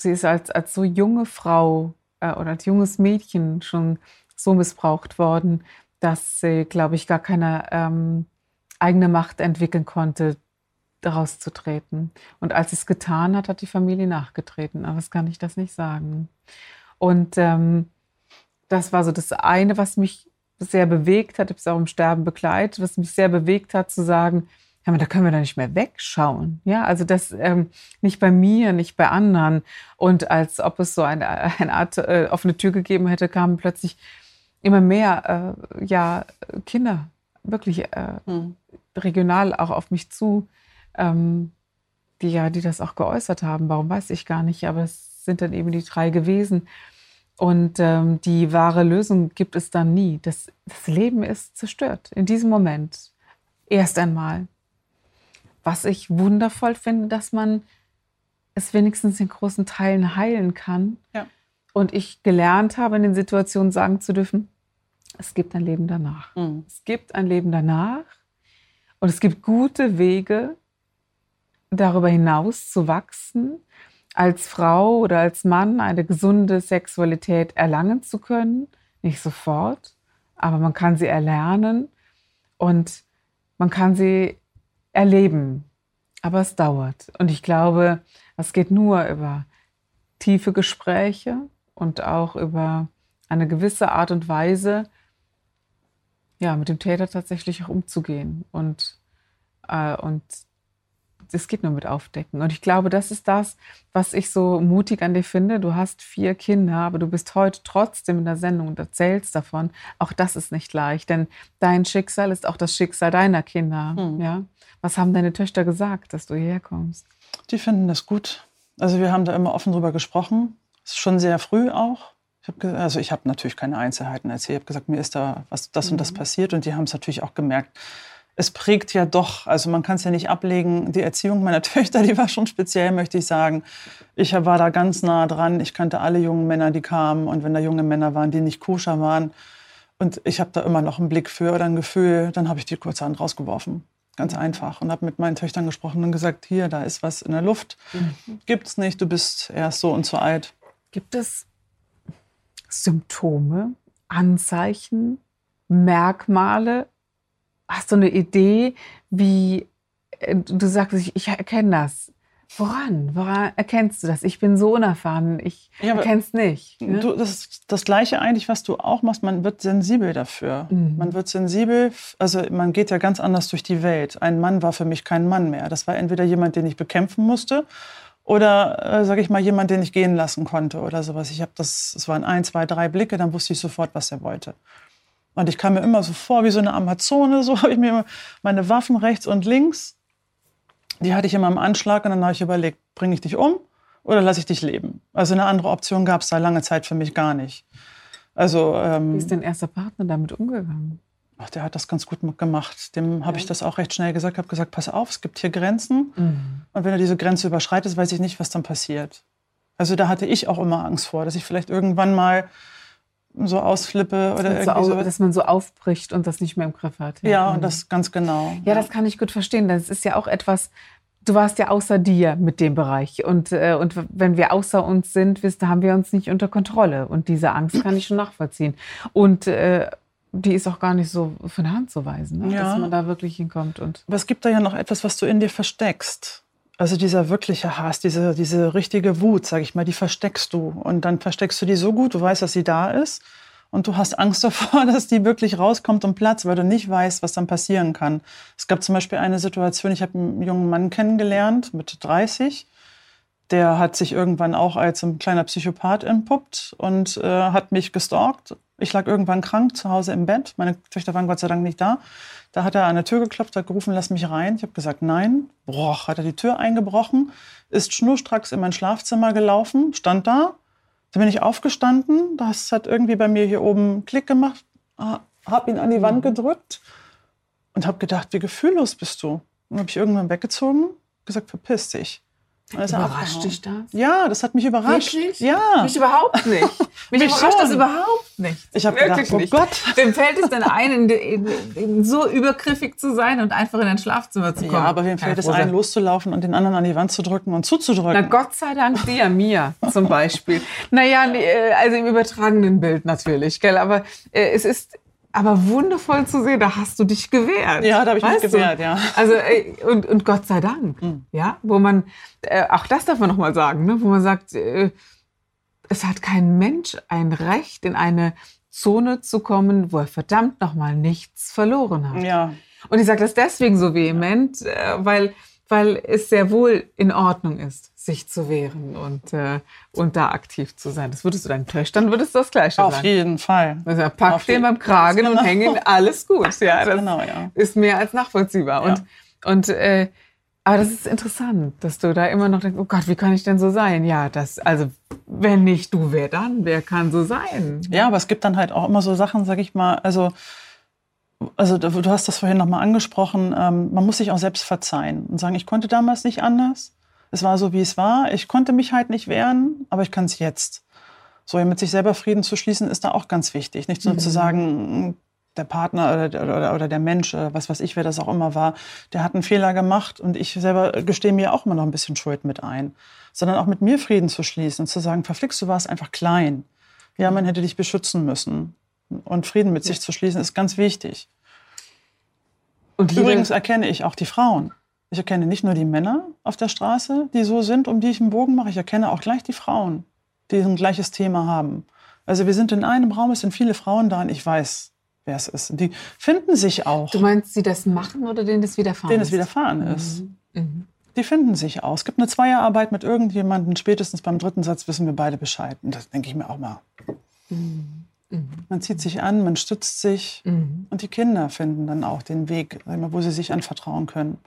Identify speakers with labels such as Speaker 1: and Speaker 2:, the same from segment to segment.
Speaker 1: Sie ist als, als so junge Frau äh, oder als junges Mädchen schon so missbraucht worden, dass sie, glaube ich, gar keine ähm, eigene Macht entwickeln konnte, daraus zu treten. Und als sie es getan hat, hat die Familie nachgetreten. Aber das kann ich das nicht sagen. Und ähm, das war so das eine, was mich sehr bewegt hat. Ich habe es auch im Sterben begleitet, was mich sehr bewegt hat, zu sagen, ja, da können wir da nicht mehr wegschauen. Ja, also das ähm, nicht bei mir, nicht bei anderen. Und als ob es so eine, eine Art äh, offene Tür gegeben hätte, kamen plötzlich immer mehr äh, ja, Kinder, wirklich äh, hm. regional auch auf mich zu, ähm, die ja, die das auch geäußert haben. Warum weiß ich gar nicht, aber es sind dann eben die drei gewesen. Und ähm, die wahre Lösung gibt es dann nie. Das, das Leben ist zerstört in diesem Moment. Erst einmal was ich wundervoll finde, dass man es wenigstens in großen Teilen heilen kann. Ja. Und ich gelernt habe, in den Situationen sagen zu dürfen, es gibt ein Leben danach. Mhm. Es gibt ein Leben danach und es gibt gute Wege, darüber hinaus zu wachsen, als Frau oder als Mann eine gesunde Sexualität erlangen zu können. Nicht sofort, aber man kann sie erlernen und man kann sie erleben. Aber es dauert. Und ich glaube, es geht nur über tiefe Gespräche und auch über eine gewisse Art und Weise, ja, mit dem Täter tatsächlich auch umzugehen. Und, äh, und es geht nur mit Aufdecken. Und ich glaube, das ist das, was ich so mutig an dir finde. Du hast vier Kinder, aber du bist heute trotzdem in der Sendung und erzählst davon. Auch das ist nicht leicht, denn dein Schicksal ist auch das Schicksal deiner Kinder. Hm. Ja? Was haben deine Töchter gesagt, dass du hierher kommst?
Speaker 2: Die finden das gut. Also wir haben da immer offen drüber gesprochen. Ist schon sehr früh auch. Ich hab, also ich habe natürlich keine Einzelheiten erzählt. Ich habe gesagt, mir ist da was das mhm. und das mhm. passiert und die haben es natürlich auch gemerkt es prägt ja doch, also man kann es ja nicht ablegen, die Erziehung meiner Töchter, die war schon speziell, möchte ich sagen. Ich war da ganz nah dran, ich kannte alle jungen Männer, die kamen und wenn da junge Männer waren, die nicht koscher waren und ich habe da immer noch einen Blick für oder ein Gefühl, dann habe ich die kurzerhand rausgeworfen. Ganz einfach. Und habe mit meinen Töchtern gesprochen und gesagt, hier, da ist was in der Luft. Mhm. Gibt es nicht, du bist erst so und so alt.
Speaker 1: Gibt es Symptome, Anzeichen, Merkmale, hast du eine Idee, wie äh, du sagst, ich, ich erkenne das. Woran? Woran erkennst du das? Ich bin so unerfahren, ich ja, erkenne es nicht.
Speaker 2: Ne? Du, das ist das Gleiche eigentlich, was du auch machst. Man wird sensibel dafür. Mhm. Man wird sensibel, also man geht ja ganz anders durch die Welt. Ein Mann war für mich kein Mann mehr. Das war entweder jemand, den ich bekämpfen musste oder, äh, sage ich mal, jemand, den ich gehen lassen konnte oder sowas. Ich habe das, es waren ein, zwei, drei Blicke, dann wusste ich sofort, was er wollte. Und ich kam mir immer so vor wie so eine Amazone. So habe ich mir meine Waffen rechts und links, die hatte ich immer im Anschlag. Und dann habe ich überlegt, bringe ich dich um oder lasse ich dich leben? Also eine andere Option gab es da lange Zeit für mich gar nicht. Also,
Speaker 1: ähm, wie ist dein erster Partner damit umgegangen?
Speaker 2: Ach, der hat das ganz gut gemacht. Dem habe ich das auch recht schnell gesagt. habe gesagt, pass auf, es gibt hier Grenzen. Mhm. Und wenn du diese Grenze überschreitest, weiß ich nicht, was dann passiert. Also da hatte ich auch immer Angst vor, dass ich vielleicht irgendwann mal so ausflippe oder
Speaker 1: irgendwie so, so, dass man so aufbricht und das nicht mehr im Griff hat.
Speaker 2: Ja, ja und das ganz genau.
Speaker 1: Ja, ja, das kann ich gut verstehen. Das ist ja auch etwas, du warst ja außer dir mit dem Bereich. Und, äh, und wenn wir außer uns sind, wisst, haben wir uns nicht unter Kontrolle. Und diese Angst kann ich schon nachvollziehen. Und äh, die ist auch gar nicht so von der Hand zu weisen, ne? ja. dass man da wirklich hinkommt. Und
Speaker 2: Aber es gibt da ja noch etwas, was du in dir versteckst. Also dieser wirkliche Hass, diese, diese richtige Wut, sag ich mal, die versteckst du. Und dann versteckst du die so gut, du weißt, dass sie da ist. Und du hast Angst davor, dass die wirklich rauskommt und platzt, weil du nicht weißt, was dann passieren kann. Es gab zum Beispiel eine Situation, ich habe einen jungen Mann kennengelernt mit 30. Der hat sich irgendwann auch als ein kleiner Psychopath entpuppt und äh, hat mich gestalkt Ich lag irgendwann krank zu Hause im Bett. Meine Töchter waren Gott sei Dank nicht da. Da hat er an der Tür geklopft, hat gerufen, lass mich rein. Ich habe gesagt, nein. Boah, hat er die Tür eingebrochen, ist schnurstracks in mein Schlafzimmer gelaufen, stand da. Da bin ich aufgestanden. Das hat irgendwie bei mir hier oben Klick gemacht. Habe ihn an die Wand mhm. gedrückt und habe gedacht, wie gefühllos bist du. Und habe ich irgendwann weggezogen, gesagt, verpiss dich.
Speaker 1: Also überrascht dich das?
Speaker 2: Ja, das hat mich überrascht.
Speaker 1: Wirklich?
Speaker 2: Ja.
Speaker 1: Mich überhaupt nicht. Mich, mich überrascht schon. das überhaupt nicht.
Speaker 2: Ich habe gedacht, oh nicht. Gott.
Speaker 1: Wem fällt es denn ein, in, in, in, so übergriffig zu sein und einfach in ein Schlafzimmer zu kommen? Ja,
Speaker 2: aber wem fällt es ein, loszulaufen und den anderen an die Wand zu drücken und zuzudrücken?
Speaker 1: Na Gott sei Dank dir, mir zum Beispiel. naja, äh, also im übertragenen Bild natürlich, gell? Aber äh, es ist aber wundervoll zu sehen, da hast du dich gewehrt.
Speaker 2: Ja, da habe ich mich gewehrt, du? ja.
Speaker 1: Also und, und Gott sei Dank, mhm. ja, wo man äh, auch das darf man noch mal sagen, ne, wo man sagt, äh, es hat kein Mensch ein Recht in eine Zone zu kommen, wo er verdammt noch mal nichts verloren hat.
Speaker 2: Ja.
Speaker 1: Und ich sage das deswegen so vehement, äh, weil weil es sehr wohl in Ordnung ist, sich zu wehren und, äh, und da aktiv zu sein. Das würdest du deinen Töchtern, würdest du das Gleiche
Speaker 2: Auf
Speaker 1: sagen.
Speaker 2: Auf jeden Fall.
Speaker 1: Also pack Auf den beim Kragen genau. und häng ihn, alles gut. Ja, das
Speaker 2: genau, ja.
Speaker 1: ist mehr als nachvollziehbar. Ja. Und, und äh, aber das ist interessant, dass du da immer noch denkst, oh Gott, wie kann ich denn so sein? Ja, das, also wenn nicht du, wer dann? Wer kann so sein?
Speaker 2: Ja, aber es gibt dann halt auch immer so Sachen, sag ich mal, also also du hast das vorhin nochmal angesprochen, ähm, man muss sich auch selbst verzeihen und sagen, ich konnte damals nicht anders. Es war so, wie es war. Ich konnte mich halt nicht wehren, aber ich kann es jetzt. So, mit sich selber Frieden zu schließen, ist da auch ganz wichtig. Nicht nur mhm. zu sagen, der Partner oder, oder, oder der Mensch, äh, was weiß ich, wer das auch immer war, der hat einen Fehler gemacht und ich selber gestehe mir auch immer noch ein bisschen Schuld mit ein. Sondern auch mit mir Frieden zu schließen und zu sagen, verflixt, du warst einfach klein. Ja, man hätte dich beschützen müssen. Und Frieden mit sich zu schließen ist ganz wichtig. Und übrigens erkenne ich auch die Frauen. Ich erkenne nicht nur die Männer auf der Straße, die so sind, um die ich einen Bogen mache. Ich erkenne auch gleich die Frauen, die ein gleiches Thema haben. Also wir sind in einem Raum, es sind viele Frauen da und ich weiß, wer es ist. Und die finden sich auch.
Speaker 1: Du meinst, sie das machen oder denen das widerfahren
Speaker 2: denen ist? Denen es widerfahren ist. Mhm. Mhm. Die finden sich auch. Es gibt eine Zweierarbeit mit irgendjemandem. Spätestens beim dritten Satz wissen wir beide Bescheid. Und das denke ich mir auch mal. Mhm. Mhm. Man zieht sich an, man stützt sich mhm. und die Kinder finden dann auch den Weg, wo sie sich anvertrauen können.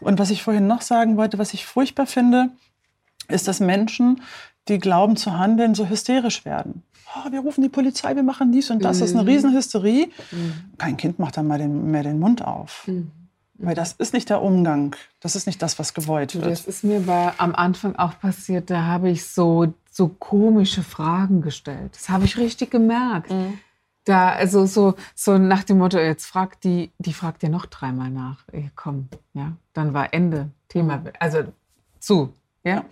Speaker 2: Und was ich vorhin noch sagen wollte, was ich furchtbar finde, ist, dass Menschen, die glauben zu handeln, so hysterisch werden. Oh, wir rufen die Polizei, wir machen dies und das. Mhm. Das ist eine mhm. Riesenhysterie. Mhm. Kein Kind macht dann mal den, mehr den Mund auf. Weil das ist nicht der Umgang. Das ist nicht das, was gewollt wird.
Speaker 1: Das ist mir bei, am Anfang auch passiert. Da habe ich so so komische Fragen gestellt. Das habe ich richtig gemerkt. Mhm. Da, also so, so nach dem Motto, jetzt fragt die, die fragt ja noch dreimal nach. Ey, komm, ja, dann war Ende. Thema, mhm. also zu, ja.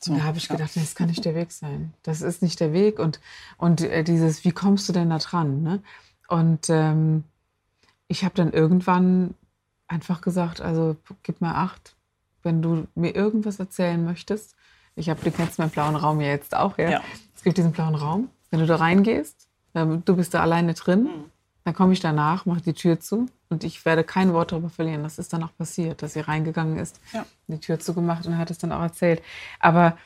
Speaker 1: So, da habe ich gedacht, ja. das kann nicht der Weg sein. Das ist nicht der Weg. Und, und äh, dieses, wie kommst du denn da dran? Ne? Und ähm, ich habe dann irgendwann einfach gesagt, also gib mir acht, wenn du mir irgendwas erzählen möchtest, ich habe, du kennst meinen blauen Raum ja jetzt auch, ja? ja. Es gibt diesen blauen Raum. Wenn du da reingehst, du bist da alleine drin, mhm. dann komme ich danach, mache die Tür zu und ich werde kein Wort darüber verlieren. Das ist dann auch passiert, dass sie reingegangen ist, ja. die Tür zugemacht und hat es dann auch erzählt. Aber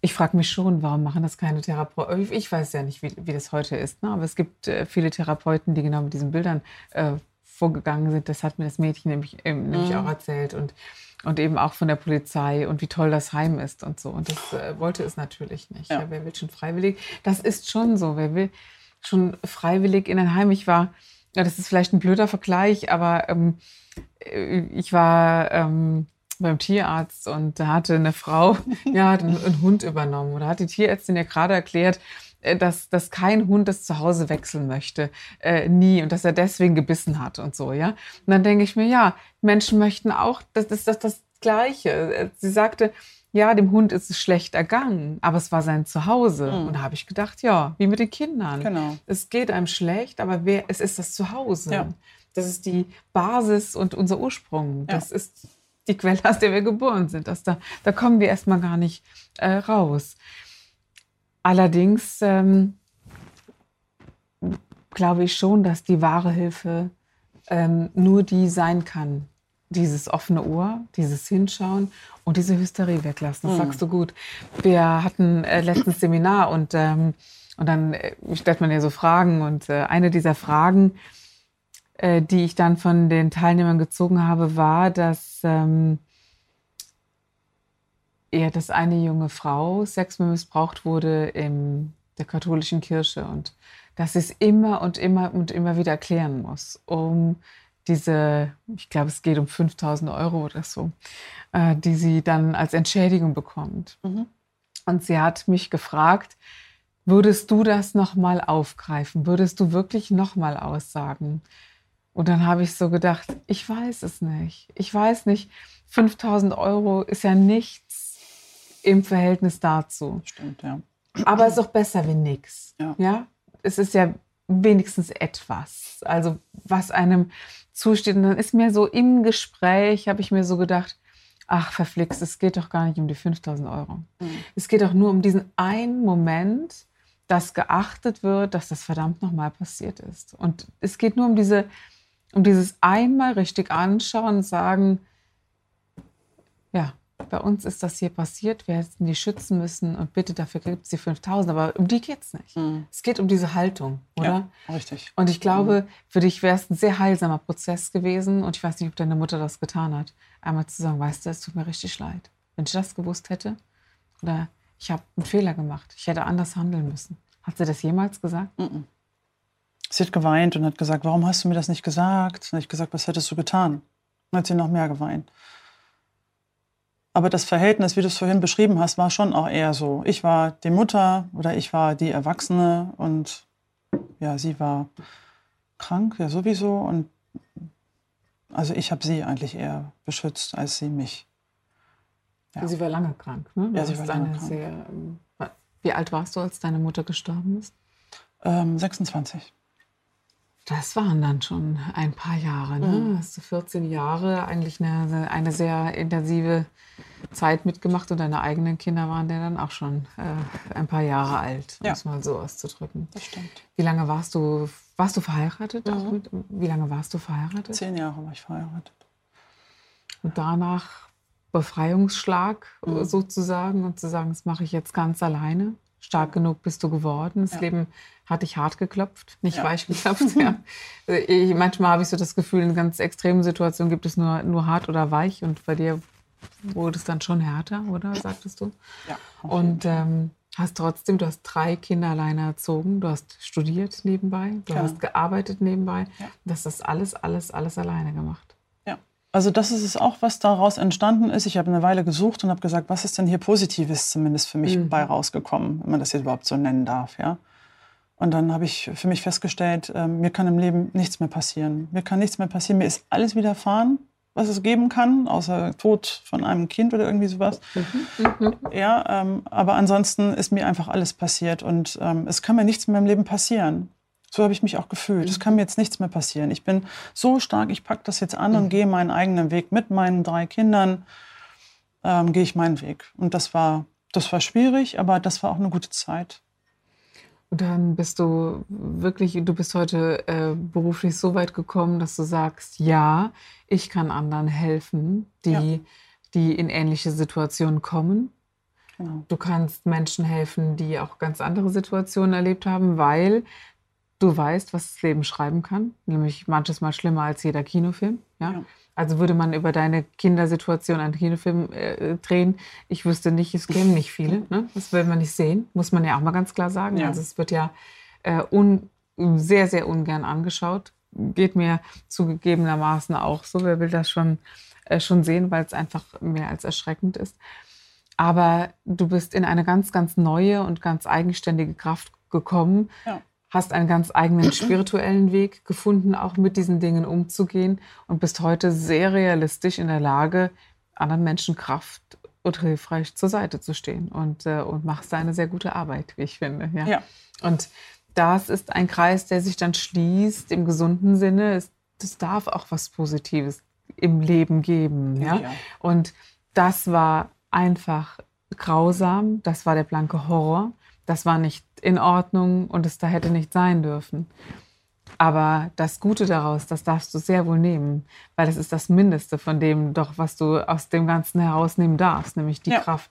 Speaker 1: ich frage mich schon, warum machen das keine Therapeuten? Ich weiß ja nicht, wie, wie das heute ist, ne? aber es gibt äh, viele Therapeuten, die genau mit diesen Bildern äh, vorgegangen sind. Das hat mir das Mädchen nämlich, äh, nämlich mhm. auch erzählt. Und und eben auch von der Polizei und wie toll das Heim ist und so. Und das äh, wollte es natürlich nicht. Ja. Ja, wer will schon freiwillig? Das ist schon so. Wer will schon freiwillig in ein Heim? Ich war, ja, das ist vielleicht ein blöder Vergleich, aber ähm, äh, ich war ähm, beim Tierarzt und da hatte eine Frau ja, einen, einen Hund übernommen. Oder hat die Tierärztin ja gerade erklärt, dass, dass kein Hund das Zuhause wechseln möchte, äh, nie und dass er deswegen gebissen hat und so, ja. Und dann denke ich mir, ja, Menschen möchten auch, das ist das, das Gleiche. Äh, sie sagte, ja, dem Hund ist es schlecht ergangen, aber es war sein Zuhause. Mhm. Und da habe ich gedacht, ja, wie mit den Kindern.
Speaker 2: Genau.
Speaker 1: Es geht einem schlecht, aber wer, es ist das Zuhause. Ja. Das ist die Basis und unser Ursprung. Das ja. ist die Quelle, aus der wir geboren sind. Das da, da kommen wir erstmal gar nicht äh, raus. Allerdings ähm, glaube ich schon, dass die wahre Hilfe ähm, nur die sein kann, dieses offene Ohr, dieses Hinschauen und diese Hysterie weglassen. Das mhm. sagst du gut. Wir hatten äh, letztens Seminar und, ähm, und dann äh, stellt man ja so Fragen und äh, eine dieser Fragen, äh, die ich dann von den Teilnehmern gezogen habe, war, dass ähm, ja, dass eine junge Frau sexuell missbraucht wurde in der katholischen Kirche und dass sie es immer und immer und immer wieder erklären muss, um diese, ich glaube, es geht um 5000 Euro oder so, äh, die sie dann als Entschädigung bekommt. Mhm. Und sie hat mich gefragt, würdest du das nochmal aufgreifen? Würdest du wirklich nochmal aussagen? Und dann habe ich so gedacht, ich weiß es nicht. Ich weiß nicht, 5000 Euro ist ja nichts im Verhältnis dazu.
Speaker 2: Stimmt, ja.
Speaker 1: Aber es ist auch besser wie nichts. Ja. ja. Es ist ja wenigstens etwas. Also, was einem zusteht. Und dann ist mir so im Gespräch, habe ich mir so gedacht, ach, verflixt, es geht doch gar nicht um die 5000 Euro. Mhm. Es geht doch nur um diesen einen Moment, dass geachtet wird, dass das verdammt nochmal passiert ist. Und es geht nur um diese, um dieses einmal richtig anschauen und sagen, ja, bei uns ist das hier passiert, wir hätten die schützen müssen und bitte dafür gibt es die 5000. Aber um die geht es nicht. Mhm. Es geht um diese Haltung, oder?
Speaker 2: Ja, richtig.
Speaker 1: Und ich glaube, mhm. für dich wäre es ein sehr heilsamer Prozess gewesen und ich weiß nicht, ob deine Mutter das getan hat. Einmal zu sagen, weißt du, es tut mir richtig leid. Wenn ich das gewusst hätte oder ich habe einen Fehler gemacht, ich hätte anders handeln müssen. Hat sie das jemals gesagt? Mhm.
Speaker 2: Sie hat geweint und hat gesagt, warum hast du mir das nicht gesagt? Und ich gesagt, was hättest du getan? Und hat sie noch mehr geweint. Aber das Verhältnis, wie du es vorhin beschrieben hast, war schon auch eher so. Ich war die Mutter oder ich war die Erwachsene und ja, sie war krank, ja sowieso. Und also ich habe sie eigentlich eher beschützt als sie mich.
Speaker 1: Ja. Sie war lange krank, ne?
Speaker 2: Ja, sie war lange krank.
Speaker 1: Sehr, ähm, wie alt warst du, als deine Mutter gestorben ist?
Speaker 2: Ähm, 26.
Speaker 1: Das waren dann schon ein paar Jahre. Ne? Mhm. Hast du 14 Jahre eigentlich eine, eine sehr intensive Zeit mitgemacht und deine eigenen Kinder waren ja dann auch schon äh, ein paar Jahre alt, um ja. es mal so auszudrücken.
Speaker 2: Das stimmt.
Speaker 1: Wie lange warst du, warst du verheiratet? Mhm. Mit, wie lange warst du verheiratet?
Speaker 2: Zehn Jahre war ich verheiratet.
Speaker 1: Und danach Befreiungsschlag mhm. sozusagen und zu sagen, das mache ich jetzt ganz alleine. Stark genug bist du geworden. Das ja. Leben hat dich hart geklopft, nicht ja. weich geklopft. ja. ich, manchmal habe ich so das Gefühl, in ganz extremen Situationen gibt es nur, nur hart oder weich. Und bei dir wurde es dann schon härter, oder? Sagtest du?
Speaker 2: Ja.
Speaker 1: Und ähm, hast trotzdem, du hast drei Kinder alleine erzogen, du hast studiert nebenbei, du ja. hast gearbeitet nebenbei. Ja. Du hast das alles, alles, alles alleine gemacht.
Speaker 2: Also das ist es auch, was daraus entstanden ist. Ich habe eine Weile gesucht und habe gesagt, was ist denn hier Positives zumindest für mich mhm. bei rausgekommen, wenn man das jetzt überhaupt so nennen darf, ja. Und dann habe ich für mich festgestellt, äh, mir kann im Leben nichts mehr passieren. Mir kann nichts mehr passieren. Mir ist alles widerfahren, was es geben kann, außer Tod von einem Kind oder irgendwie sowas. Mhm. Ja, ähm, aber ansonsten ist mir einfach alles passiert und ähm, es kann mir nichts mehr im Leben passieren. So habe ich mich auch gefühlt. Es kann mir jetzt nichts mehr passieren. Ich bin so stark, ich packe das jetzt an und mhm. gehe meinen eigenen Weg mit meinen drei Kindern. Ähm, gehe ich meinen Weg. Und das war, das war schwierig, aber das war auch eine gute Zeit.
Speaker 1: Und dann bist du wirklich, du bist heute äh, beruflich so weit gekommen, dass du sagst, ja, ich kann anderen helfen, die, ja. die in ähnliche Situationen kommen. Genau. Du kannst Menschen helfen, die auch ganz andere Situationen erlebt haben, weil du weißt, was das Leben schreiben kann. Nämlich manches Mal schlimmer als jeder Kinofilm. Ja? ja. Also würde man über deine Kindersituation einen Kinofilm äh, drehen, ich wüsste nicht, es kämen nicht viele. Ne? Das will man nicht sehen, muss man ja auch mal ganz klar sagen. Ja. Also es wird ja äh, un, sehr, sehr ungern angeschaut. Geht mir zugegebenermaßen auch so. Wer will das schon, äh, schon sehen, weil es einfach mehr als erschreckend ist. Aber du bist in eine ganz, ganz neue und ganz eigenständige Kraft gekommen. Ja hast einen ganz eigenen spirituellen Weg gefunden, auch mit diesen Dingen umzugehen und bist heute sehr realistisch in der Lage, anderen Menschen Kraft und hilfreich zur Seite zu stehen und, äh, und machst da eine sehr gute Arbeit, wie ich finde. Ja.
Speaker 2: ja.
Speaker 1: Und das ist ein Kreis, der sich dann schließt im gesunden Sinne. Es, es darf auch was Positives im Leben geben. Ja? ja? Und das war einfach grausam, das war der blanke Horror das war nicht in Ordnung und es da hätte nicht sein dürfen. Aber das Gute daraus, das darfst du sehr wohl nehmen, weil es ist das Mindeste von dem doch, was du aus dem Ganzen herausnehmen darfst, nämlich die
Speaker 2: Ja.
Speaker 1: Kraft.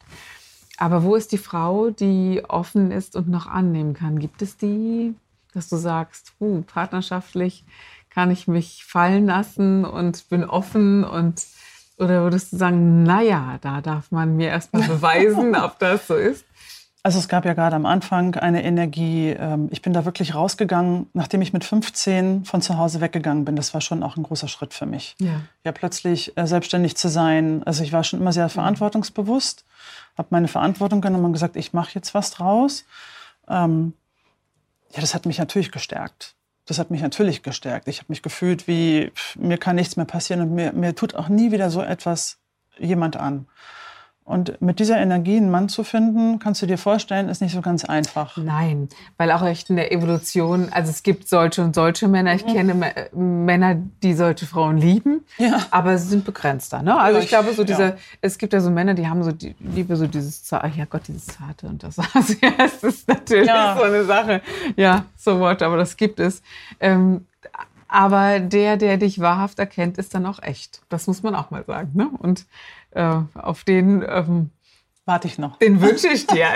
Speaker 1: Aber wo ist die Frau, die offen ist und noch annehmen kann? Gibt es die, dass du sagst, uh, partnerschaftlich kann ich mich fallen lassen und bin offen und oder würdest du sagen, naja, da darf man mir erstmal beweisen, ob das so ist?
Speaker 2: Also es gab ja gerade am Anfang eine Energie, ähm, ich bin da wirklich rausgegangen, nachdem ich mit 15 von zu Hause weggegangen bin. Das war schon auch ein großer Schritt für mich.
Speaker 1: Ja.
Speaker 2: Ja, plötzlich äh, selbstständig zu sein. Also ich war schon immer sehr verantwortungsbewusst, habe meine Verantwortung genommen und gesagt, ich mache jetzt was draus. Ähm, ja, das hat mich natürlich gestärkt. Das hat mich natürlich gestärkt. Ich habe mich gefühlt wie, pff, mir kann nichts mehr passieren und mir, mir tut auch nie wieder so etwas jemand an. Und mit dieser Energie einen Mann zu finden, kannst du dir vorstellen, ist nicht so ganz einfach.
Speaker 1: Nein, weil auch echt in der Evolution, also es gibt solche und solche Männer. Ich kenne Mä- Männer, die solche Frauen lieben,
Speaker 2: Ja.
Speaker 1: aber sie sind begrenzter. Ne? Also ich glaube, so diese,
Speaker 2: ja.
Speaker 1: es gibt ja so Männer, die haben so die Liebe, so dieses, Za- ach ja Gott, dieses Zarte und das. Also ja, es ist natürlich
Speaker 2: Ja.
Speaker 1: so eine Sache. Ja, so what, aber das gibt es. Ähm, aber der, der dich wahrhaft erkennt, ist dann auch echt. Das muss man auch mal sagen. Ne? Und äh, auf den ähm,
Speaker 2: Warte ich noch.
Speaker 1: den wünsche ich dir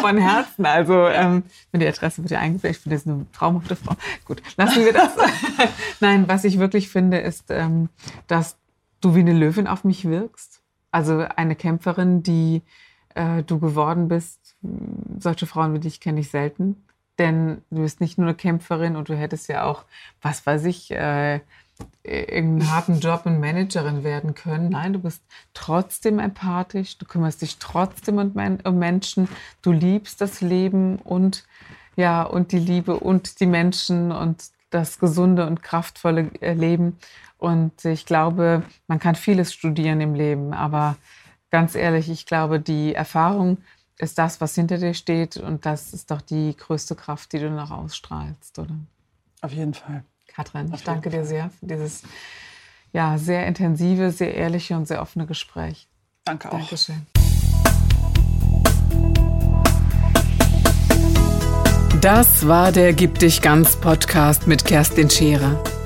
Speaker 1: von Herzen. Also, ähm, wenn die Adresse wird dir eingeblendet, ich finde das eine traumhafte Frau. Gut, lassen wir das. Nein, was ich wirklich finde, ist, ähm, dass du wie eine Löwin auf mich wirkst. Also eine Kämpferin, die äh, du geworden bist. Solche Frauen wie dich kenne ich selten. Denn du bist nicht nur eine Kämpferin und du hättest ja auch, was weiß ich, äh, irgendeinen harten Job und Managerin werden können. Nein, du bist trotzdem empathisch, du kümmerst dich trotzdem um, um Menschen, du liebst das Leben und ja und die Liebe und die Menschen und das gesunde und kraftvolle äh, Leben. Und ich glaube, man kann vieles studieren im Leben, aber ganz ehrlich, ich glaube, die Erfahrung ist das, was hinter dir steht und das ist doch die größte Kraft, die du noch ausstrahlst, oder?
Speaker 2: Auf jeden Fall.
Speaker 1: Katrin, ich danke dir sehr für dieses ja, sehr intensive, sehr ehrliche und sehr offene Gespräch.
Speaker 2: Danke auch.
Speaker 1: Dankeschön. Das war der Gib dich ganz Podcast mit Kerstin Scherer.